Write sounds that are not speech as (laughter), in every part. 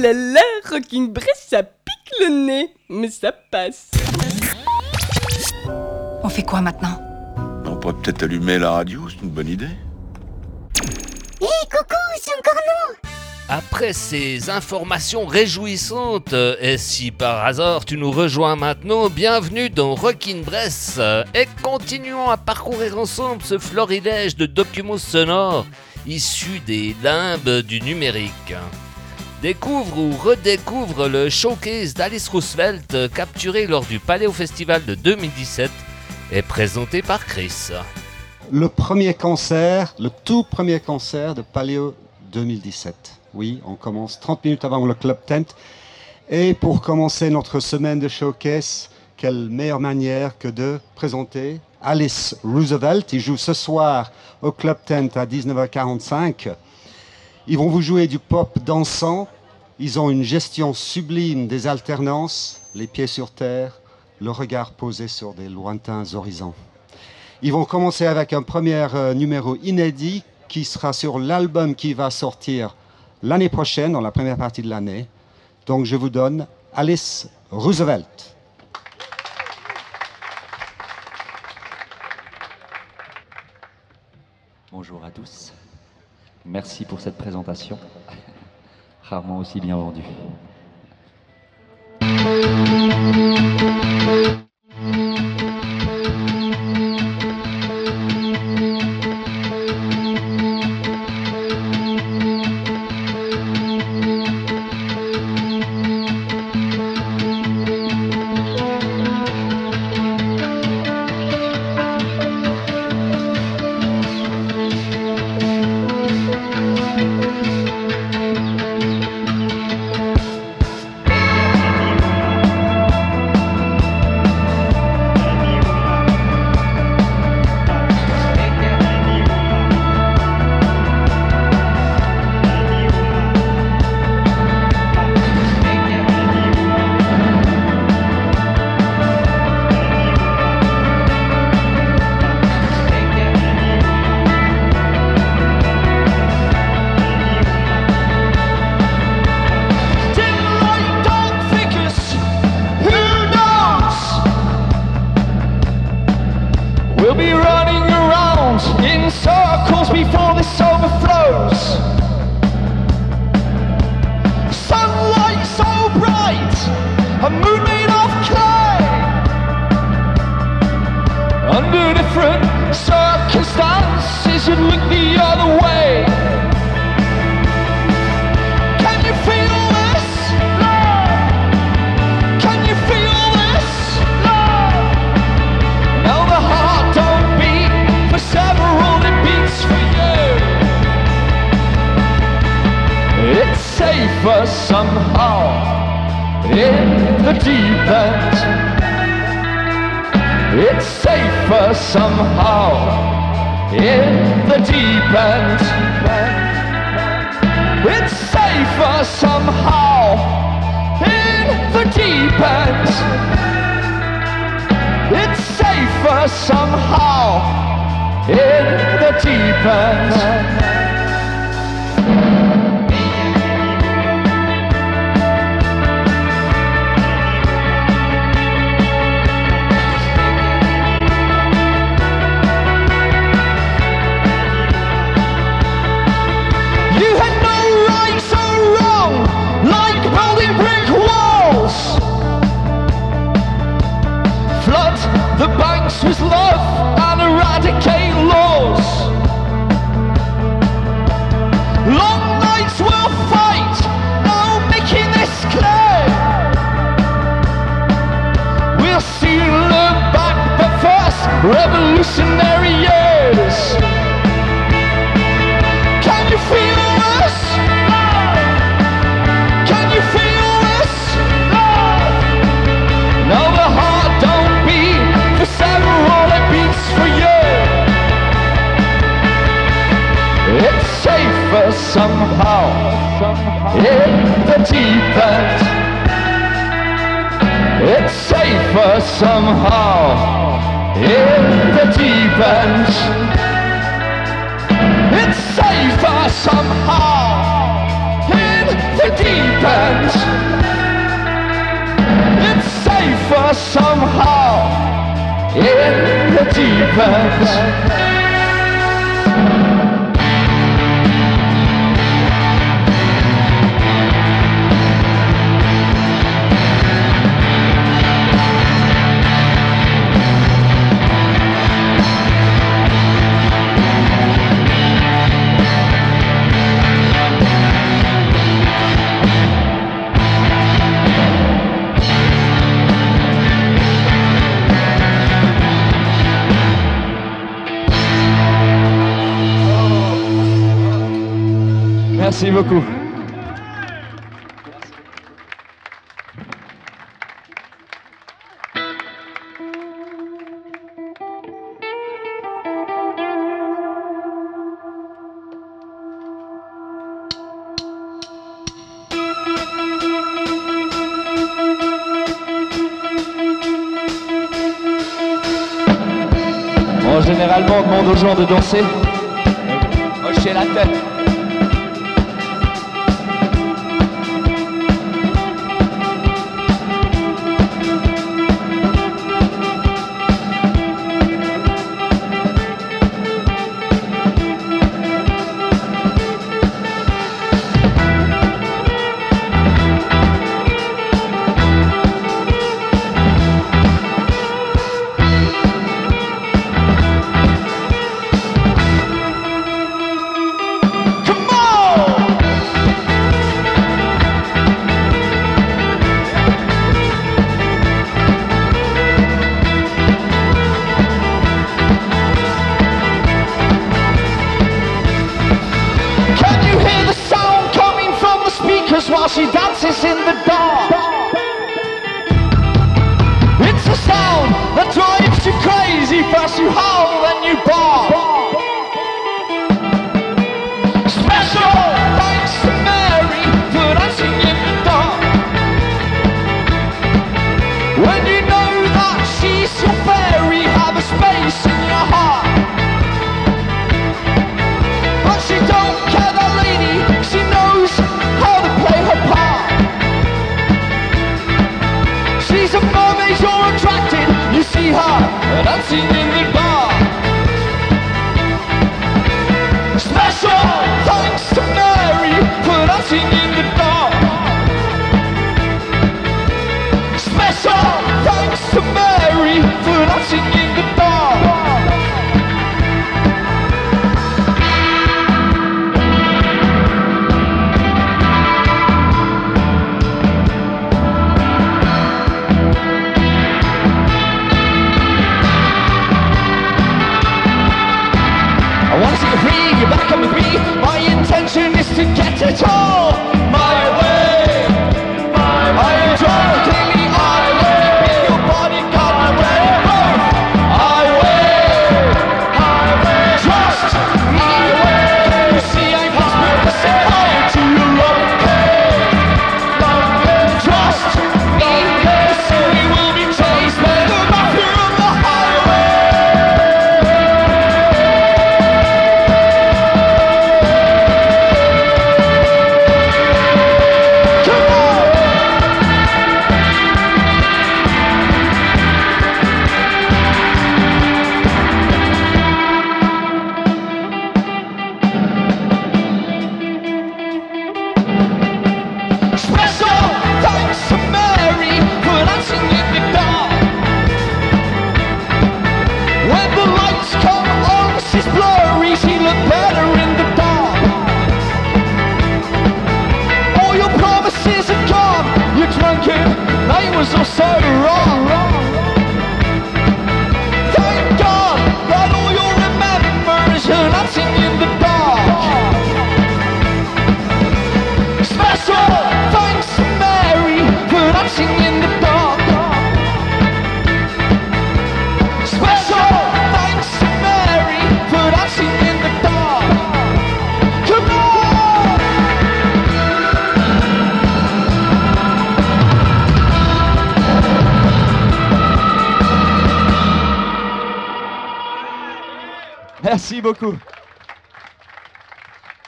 là là, Rocking Brest, ça pique le nez, mais ça passe. On fait quoi maintenant? On pourrait peut-être allumer la radio, c'est une bonne idée. Hé, coucou, c'est encore nous Après ces informations réjouissantes, euh, et si par hasard tu nous rejoins maintenant, bienvenue dans Rockin' Bress et continuons à parcourir ensemble ce florilège de documents sonores issus des limbes du numérique. Découvre ou redécouvre le showcase d'Alice Roosevelt euh, capturé lors du Paléo Festival de 2017 et présenté par Chris. Le premier concert, le tout premier concert de Paléo 2017. Oui, on commence 30 minutes avant le Club Tent. Et pour commencer notre semaine de showcase, quelle meilleure manière que de présenter Alice Roosevelt. Il joue ce soir au Club Tent à 19h45. Ils vont vous jouer du pop dansant. Ils ont une gestion sublime des alternances, les pieds sur terre, le regard posé sur des lointains horizons. Ils vont commencer avec un premier euh, numéro inédit qui sera sur l'album qui va sortir l'année prochaine, dans la première partie de l'année. Donc je vous donne Alice Roosevelt. Bonjour à tous. Merci pour cette présentation, (laughs) rarement aussi bien vendue. Safer somehow in the deep end. in the deep end. It's safer somehow in the deep end. It's safer somehow in the deep end. It's safer somehow in the deep end. Merci beaucoup. Bon, généralement, on demande aux gens de danser. Hochez la tête.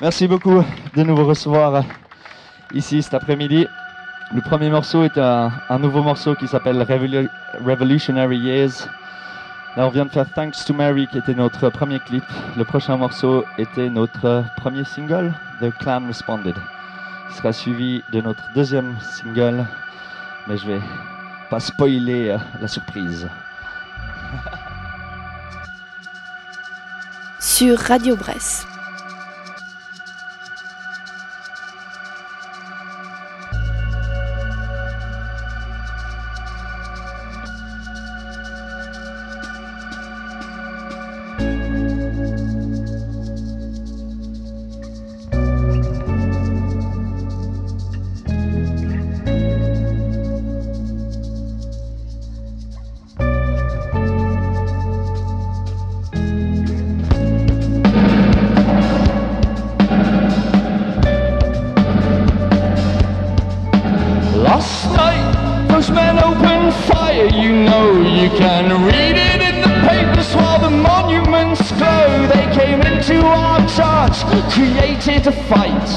Merci beaucoup de nous recevoir ici cet après-midi. Le premier morceau est un, nouveau morceau qui s'appelle Revolutionary Years. Là, on vient de faire Thanks to Mary, qui était notre premier clip. Le prochain morceau était notre premier single, The Clan Responded, qui sera suivi de notre deuxième single, mais je vais pas spoiler euh, la surprise. (laughs) Sur Radio Bresse. Created a fight.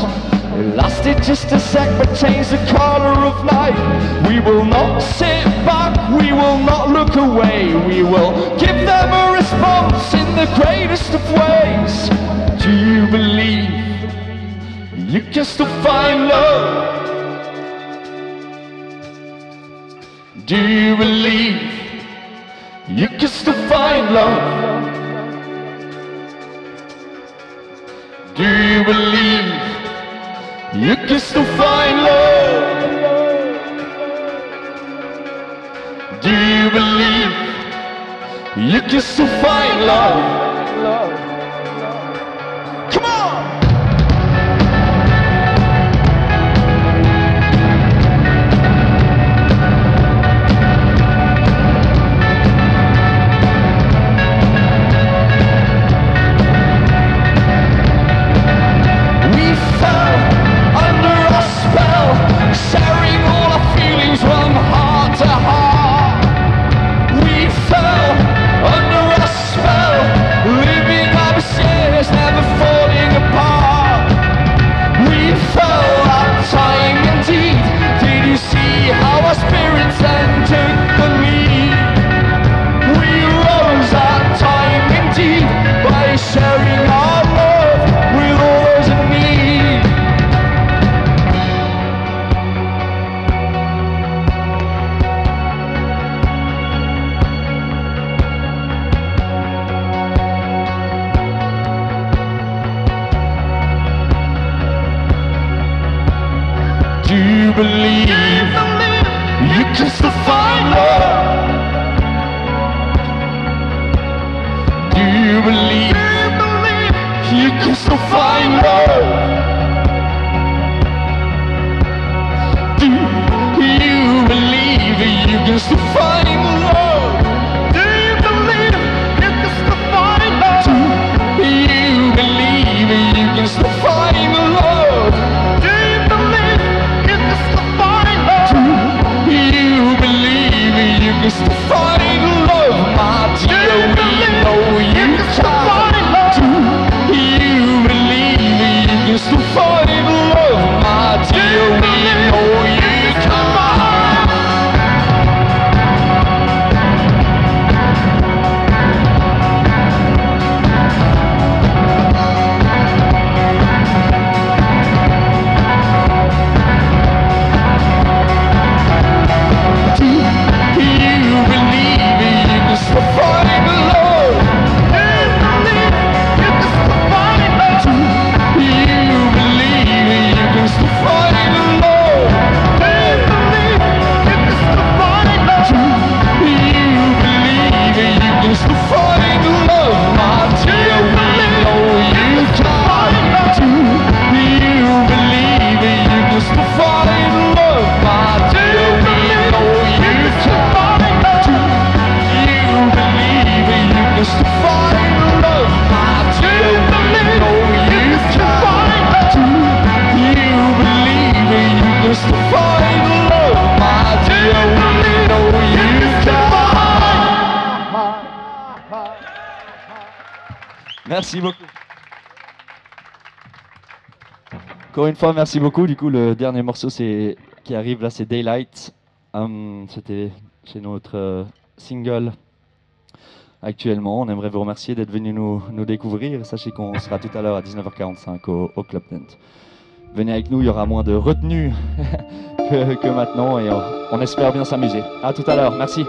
It lasted just a sec, but changed the color of night. We will not sit back, we will not look away. We will give them a response in the greatest of ways. Do you believe you can still find love? Do you believe you can still find love? Do you believe you can still find love? Do you believe you can still find love? Merci beaucoup. Encore une fois, merci beaucoup. Du coup, le dernier morceau qui arrive là, c'est Daylight. Hum, C'était c'est notre euh, single actuellement. On aimerait vous remercier d'être venu nous, nous découvrir. Sachez qu'on sera tout à l'heure à 19h45 au, Club Tent. Venez avec nous, il y aura moins de retenue (laughs) que, maintenant et on, on espère bien s'amuser. À tout à l'heure. Merci.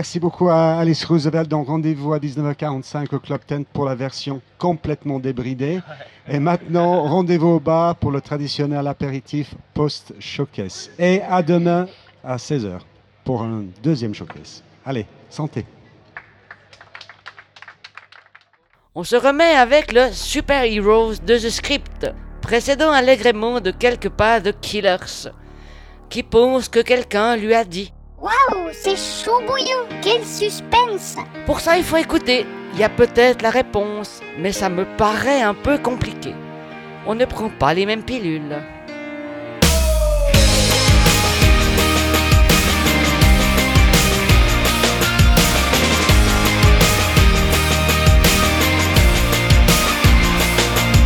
Merci, beaucoup à Alice Roosevelt. Donc rendez-vous à 19h45 au Club Tent pour la version complètement débridée. Et maintenant, (laughs) rendez-vous au bar pour le traditionnel apéritif post-showcase. Et à demain à 16h pour un deuxième showcase. Allez, santé. On se remet avec le Super Heroes de The Script, précédant allègrement de quelques pas de Killers, qui pense que quelqu'un lui a dit. Waouh, c'est chaud bouillant, quel suspense Pour ça, il faut écouter. Il y a peut-être la réponse, mais ça me paraît un peu compliqué. On ne prend pas les mêmes pilules.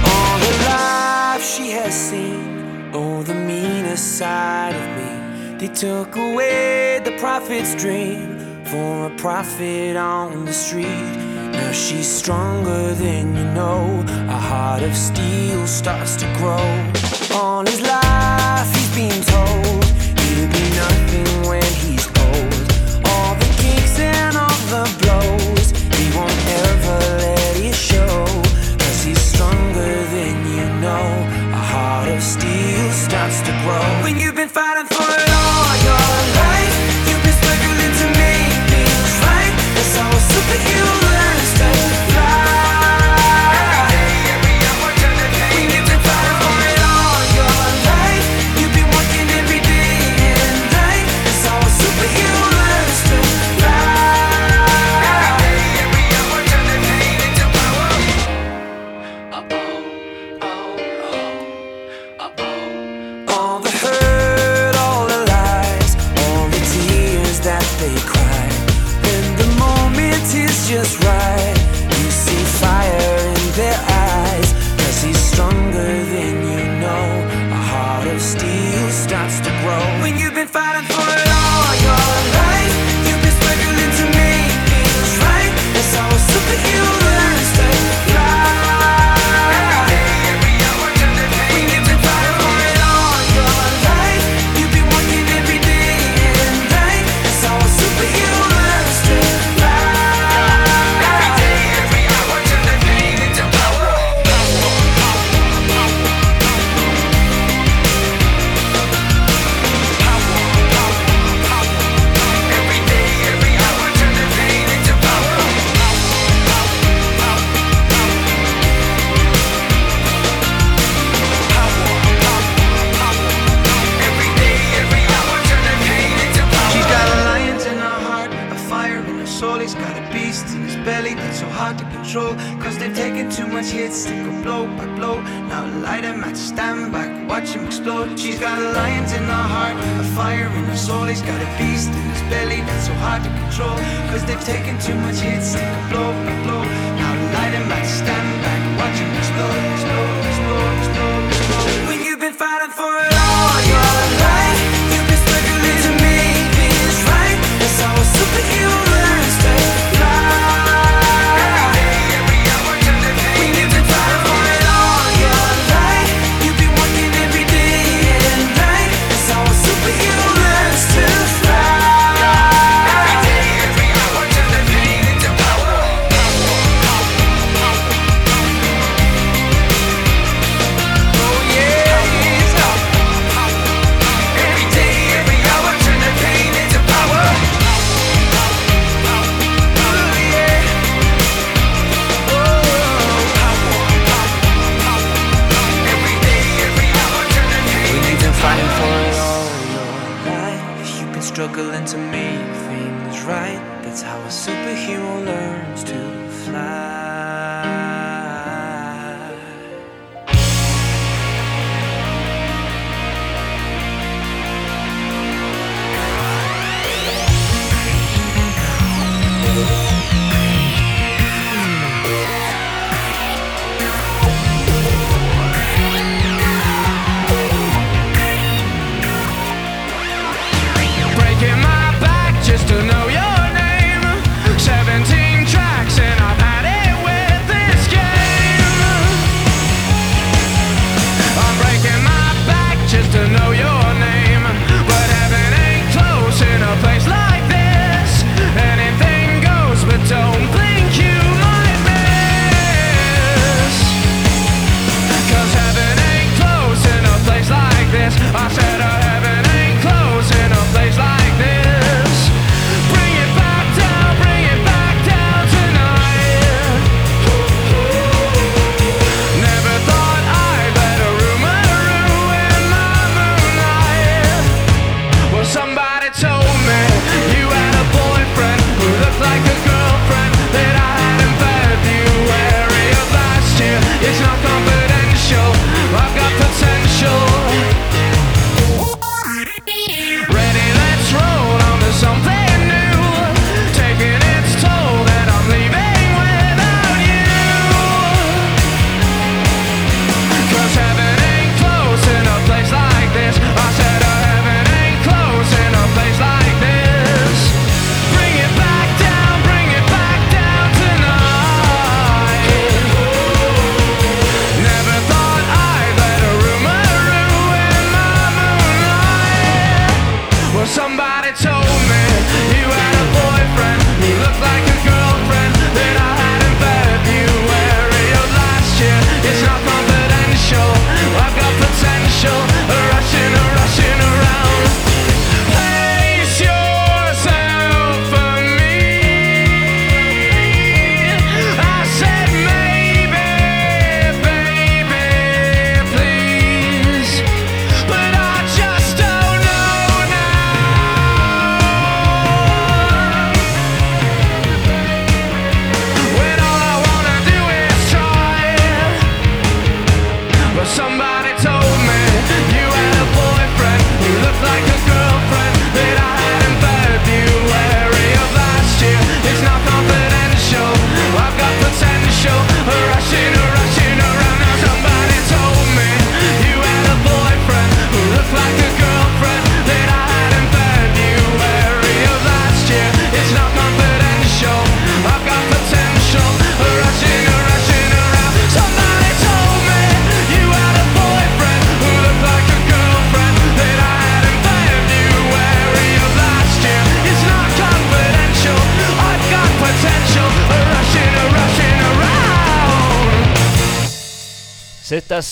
All the life she has seen, oh, the meanest side of me. They took away the prophet's dream for a prophet on the street. Now she's stronger than you know. A heart of steel starts to grow. All his life he's been told explode. She's got a lion in her heart, a fire in her soul. He's got a beast in his belly that's so hard to control. Cause they've taken too much hits, they go blow by blow. Now light him at stand back, watch him explode, explode,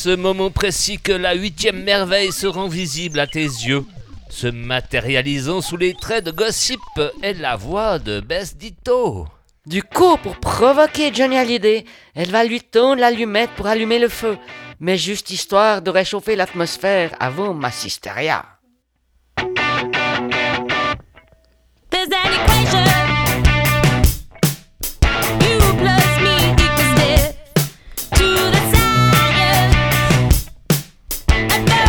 ce moment précis que la huitième merveille se rend visible à tes yeux. Se matérialisant sous les traits de Gossip et la voix de Bess Ditto. Du coup, pour provoquer Johnny Hallyday, elle va lui tendre l'allumette pour allumer le feu, mais juste histoire de réchauffer l'atmosphère avant ma sisteria. and that.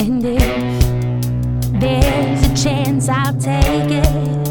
And if there's a chance, I'll take it.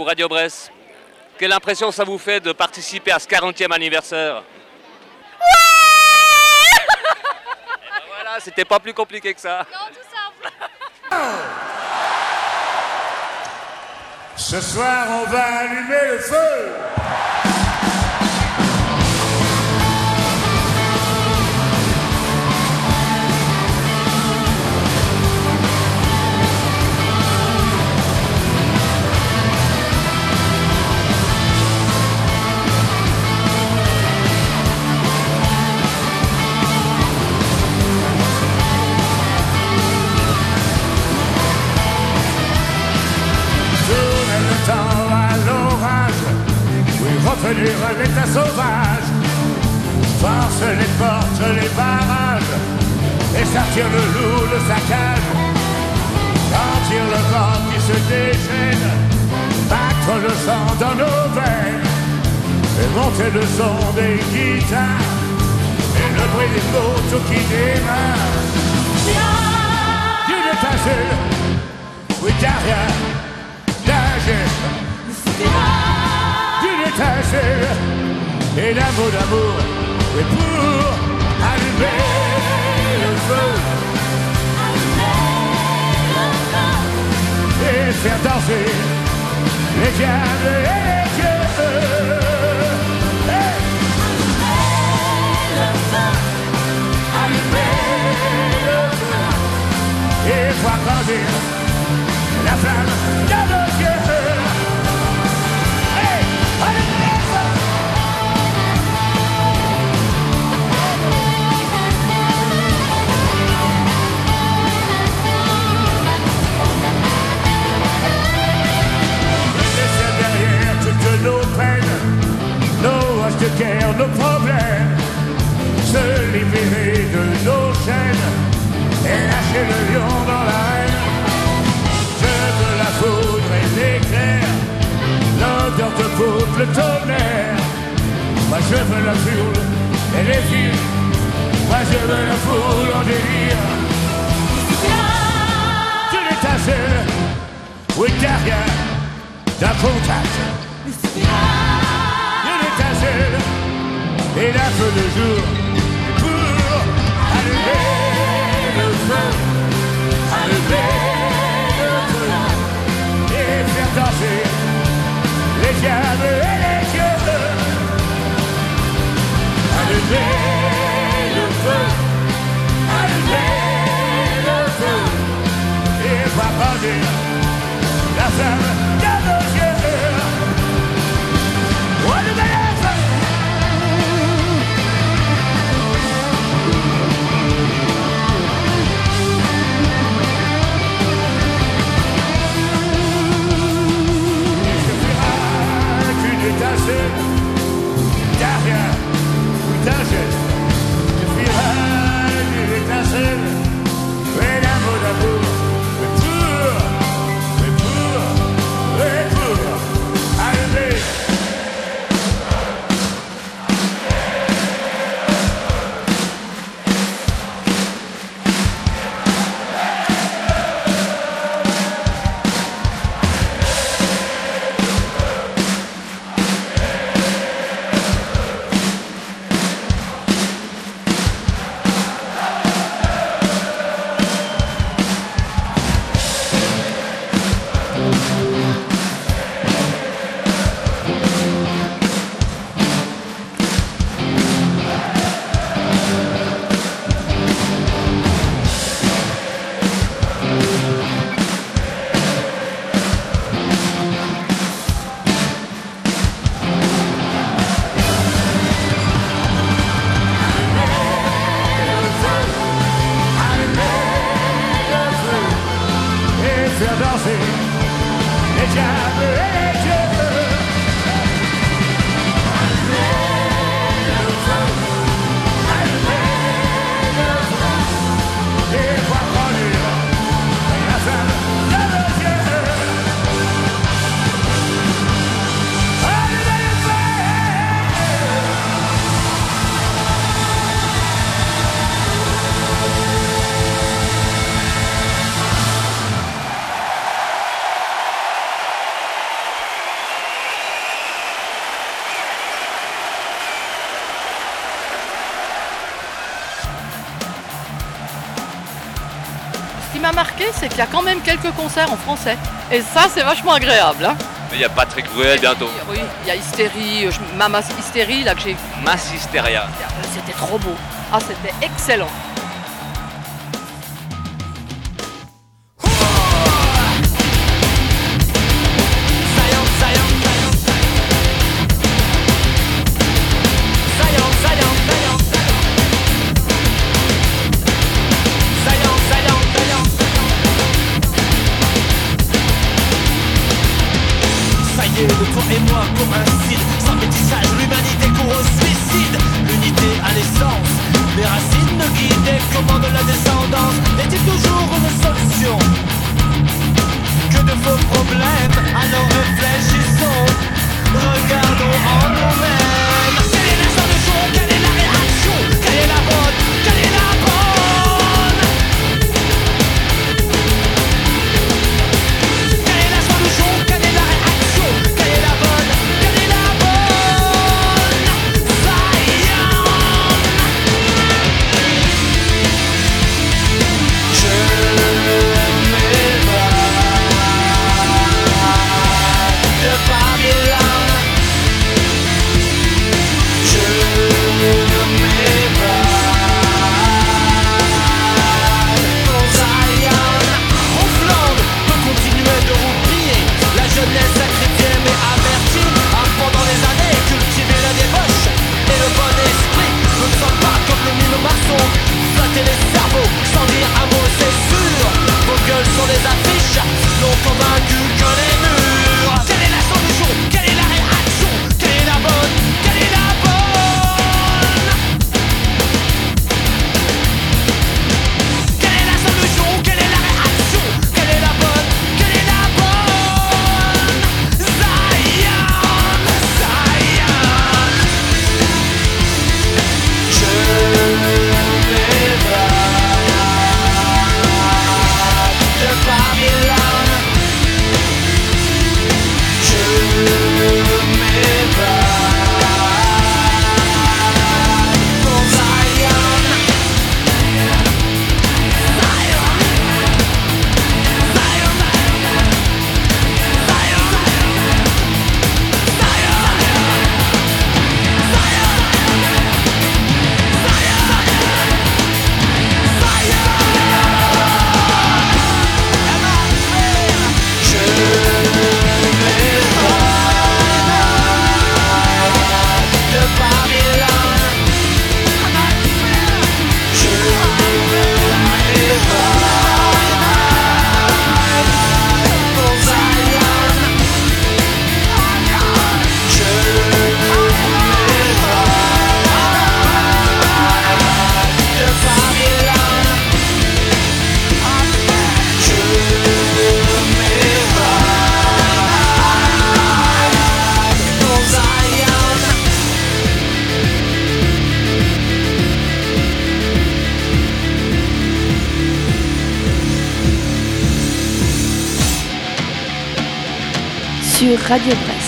pour Radio Bresse. Quelle impression ça vous fait de participer à ce 40e anniversaire Ouais ben Voilà, c'était pas plus compliqué que ça. Non, tout simple. Ce soir, on va allumer le feu l'état sauvage. Force les portes, les barrages, et sortir le loup de sa cage. Sentir le vent qui se déchaîne, battre le sang dans nos veines, et monter le son des guitares, et le bruit des motos qui démarrent. D'une étagère, oui derrière, d'un geste et d'un d'amour, et pour allumer le feu. Et faire danser les diables et les dieux. Hey! Et voir grandir la flamme de nos. De nos problèmes, se libérer de nos chaînes et lâcher le lion dans l'arène. Je veux la foudre et l'éclair, l'odeur de poudre, le tonnerre. Moi je veux la foule et les filles, moi je veux la foule en délire. Tu l'étincelle, oui derrière d'un contact. Une étincelle et la feu de jour pour allumer le feu, allumer le feu. Et faire danser les diables et les dieux. Allumer le feu, allumer le feu. Et voir grandir la flamme qu'une étincelle y a quand même quelques concerts en français. Et ça, c'est vachement agréable. hein. Mais il y a Patrick Bruel bientôt. Oui, il y a Hystérie, euh, je- Mama Hystérie, là que j'ai. Mass Hysteria. C'était trop beau. Ah, c'était excellent. Radio Presse.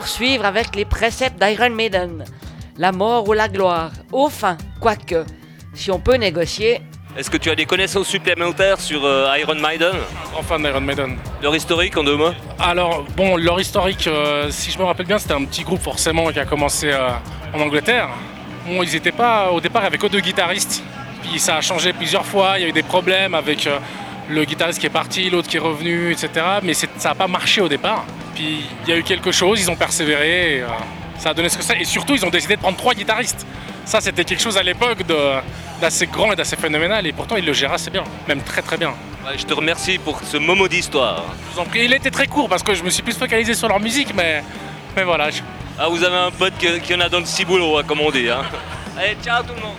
Poursuivre avec les préceptes d'Iron Maiden La mort ou la gloire Au fin, quoique, si on peut négocier, Est-ce que tu as des connaissances supplémentaires sur euh, Iron Maiden? En fan d'Iron Maiden. Leur historique en deux mots? Alors, bon, leur historique, euh, si je me rappelle bien, c'était un petit groupe forcément qui a commencé euh, en Angleterre. Bon, ils étaient pas, au départ, avec que deux guitaristes. Puis ça a changé plusieurs fois, il y a eu des problèmes avec euh, le guitariste qui est parti, l'autre qui est revenu, etc. Mais ça n'a pas marché au départ. Puis il y a eu quelque chose, ils ont persévéré, et, euh, ça a donné ce que ça. Et surtout, ils ont décidé de prendre trois guitaristes. Ça, c'était quelque chose à l'époque d'assez grand et d'assez phénoménal. Et pourtant, ils le gèrent assez bien, même très très bien. Ouais, Je te remercie pour ce moment d'histoire. Je vous en prie. Il était très court parce que je me suis plus focalisé sur leur musique, mais, mais voilà. je- Ah, vous avez un pote qui, qui en a dans le ciboulot, hein, comme on dit. Hein. Allez, ciao tout le monde.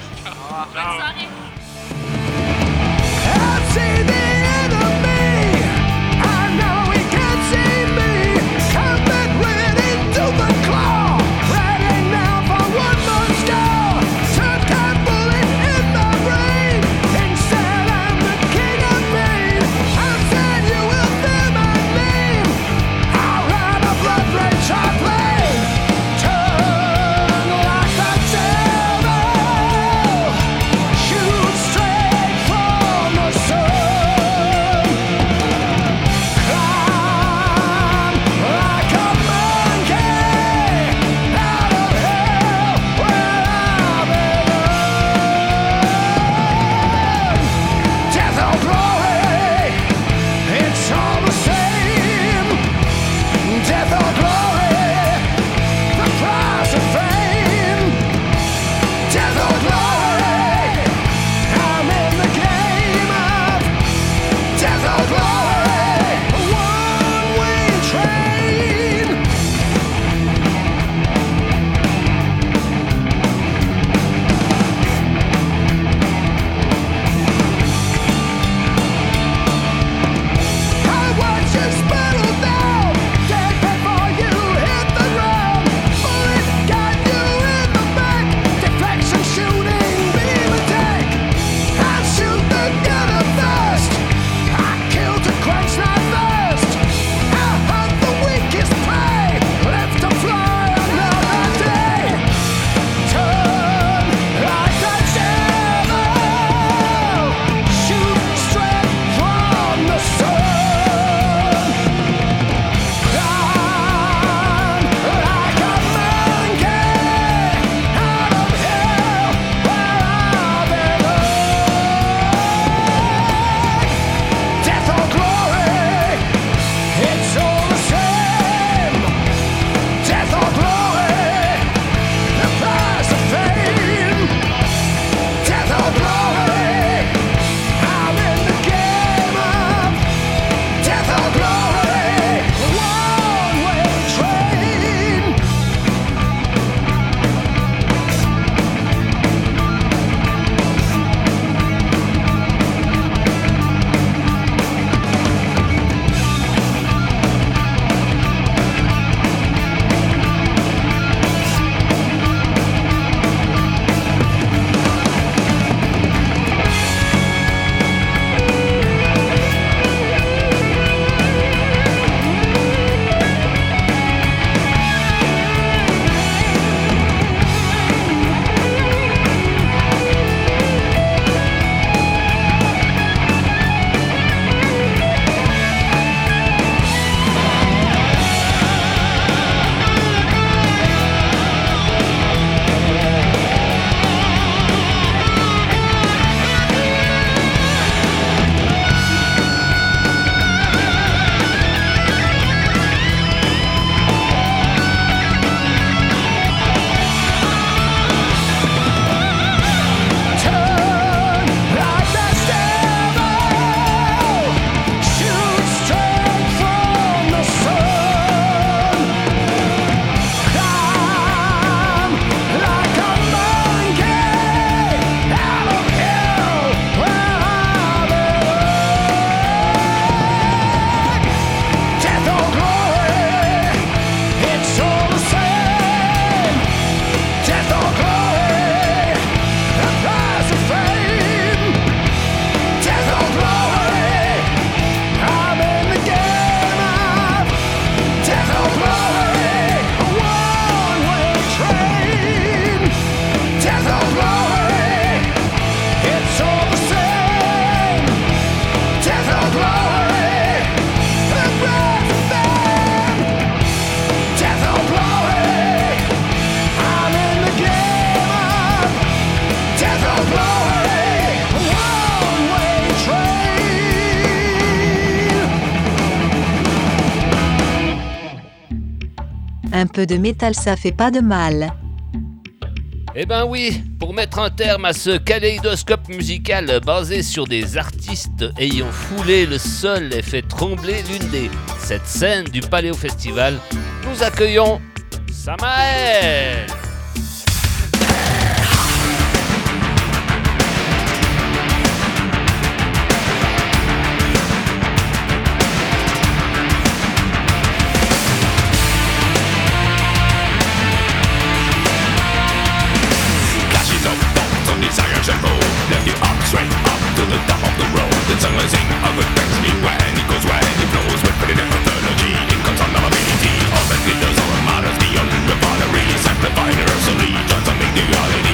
de métal, ça fait pas de mal. Eh ben oui, pour mettre un terme à ce kaléidoscope musical basé sur des artistes ayant foulé le sol et fait trembler l'une des sept scènes du Paléo Festival, nous accueillons Samael desire shall go Lift you up, straight up to the top of the road. Then sung my sing of it brings me when it goes when he flows. With pretty methodology, inconsolability All that glitters, all that matters, the beyond refinery Sanctified universally, transforming the reality.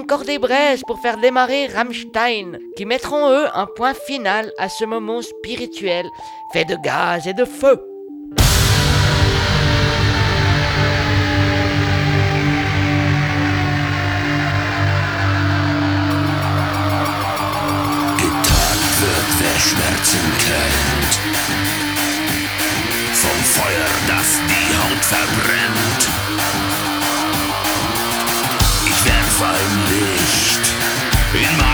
encore des braises pour faire démarrer Rammstein, qui mettront eux un point final à ce moment spirituel fait de gaz et de feu. Schmerzen Vernicht in meinem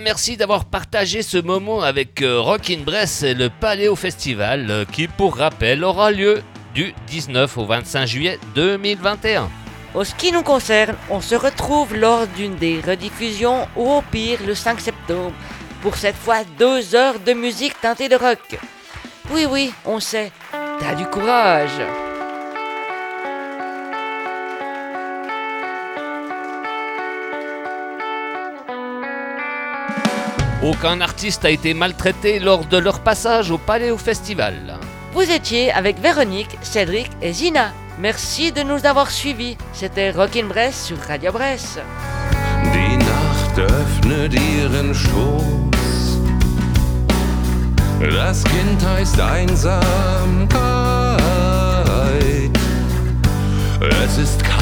remercie d'avoir partagé ce moment avec euh, Rock in Bresse et le Paléo Festival euh, qui, pour rappel, aura lieu du 19 au 25 juillet 2021. Au ce qui nous concerne, on se retrouve lors d'une des rediffusions ou au pire le 5 septembre pour cette fois deux heures de musique teintée de rock. Oui, oui, on sait, t'as du courage. Aucun artiste a été maltraité lors de leur passage au Paléo Festival. Vous étiez avec Véronique, Cédric et Zina. Merci de nous avoir suivis. C'était Rockin' Bress sur Radio Bresse. Die Nacht öffnet ihren Schoß. Das Kind heißt Einsamkeit. Es ist kalt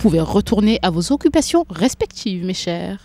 pouvez retourner à vos occupations respectives, mes chers.